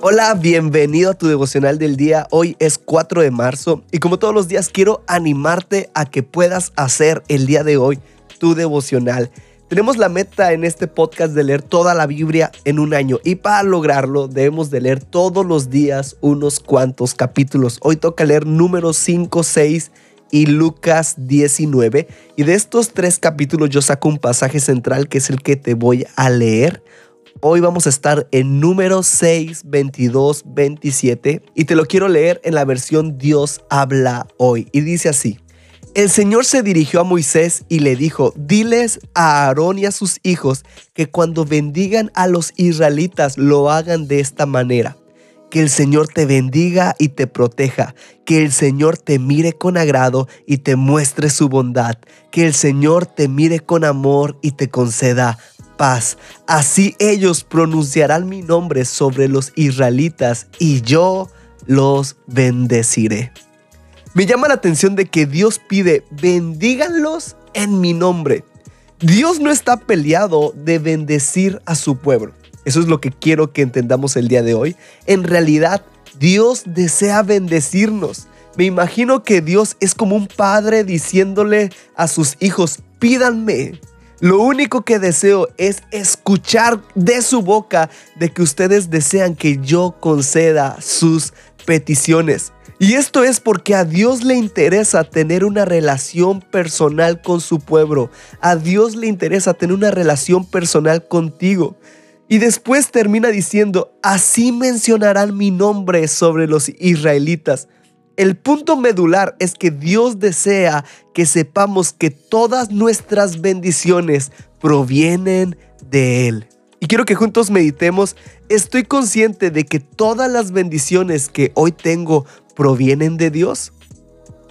Hola, bienvenido a tu devocional del día. Hoy es 4 de marzo y como todos los días quiero animarte a que puedas hacer el día de hoy tu devocional. Tenemos la meta en este podcast de leer toda la Biblia en un año y para lograrlo debemos de leer todos los días unos cuantos capítulos. Hoy toca leer números 5, 6 y Lucas 19 y de estos tres capítulos yo saco un pasaje central que es el que te voy a leer. Hoy vamos a estar en números 6, 22, 27 y te lo quiero leer en la versión Dios habla hoy y dice así. El Señor se dirigió a Moisés y le dijo, diles a Aarón y a sus hijos que cuando bendigan a los israelitas lo hagan de esta manera. Que el Señor te bendiga y te proteja. Que el Señor te mire con agrado y te muestre su bondad. Que el Señor te mire con amor y te conceda paz. Así ellos pronunciarán mi nombre sobre los israelitas y yo los bendeciré. Me llama la atención de que Dios pide, bendíganlos en mi nombre. Dios no está peleado de bendecir a su pueblo. Eso es lo que quiero que entendamos el día de hoy. En realidad, Dios desea bendecirnos. Me imagino que Dios es como un padre diciéndole a sus hijos, pídanme. Lo único que deseo es escuchar de su boca de que ustedes desean que yo conceda sus peticiones. Y esto es porque a Dios le interesa tener una relación personal con su pueblo. A Dios le interesa tener una relación personal contigo. Y después termina diciendo, así mencionarán mi nombre sobre los israelitas. El punto medular es que Dios desea que sepamos que todas nuestras bendiciones provienen de Él. Y quiero que juntos meditemos, estoy consciente de que todas las bendiciones que hoy tengo provienen de Dios?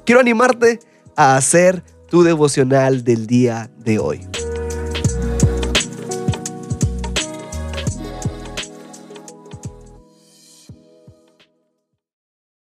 Quiero animarte a hacer tu devocional del día de hoy.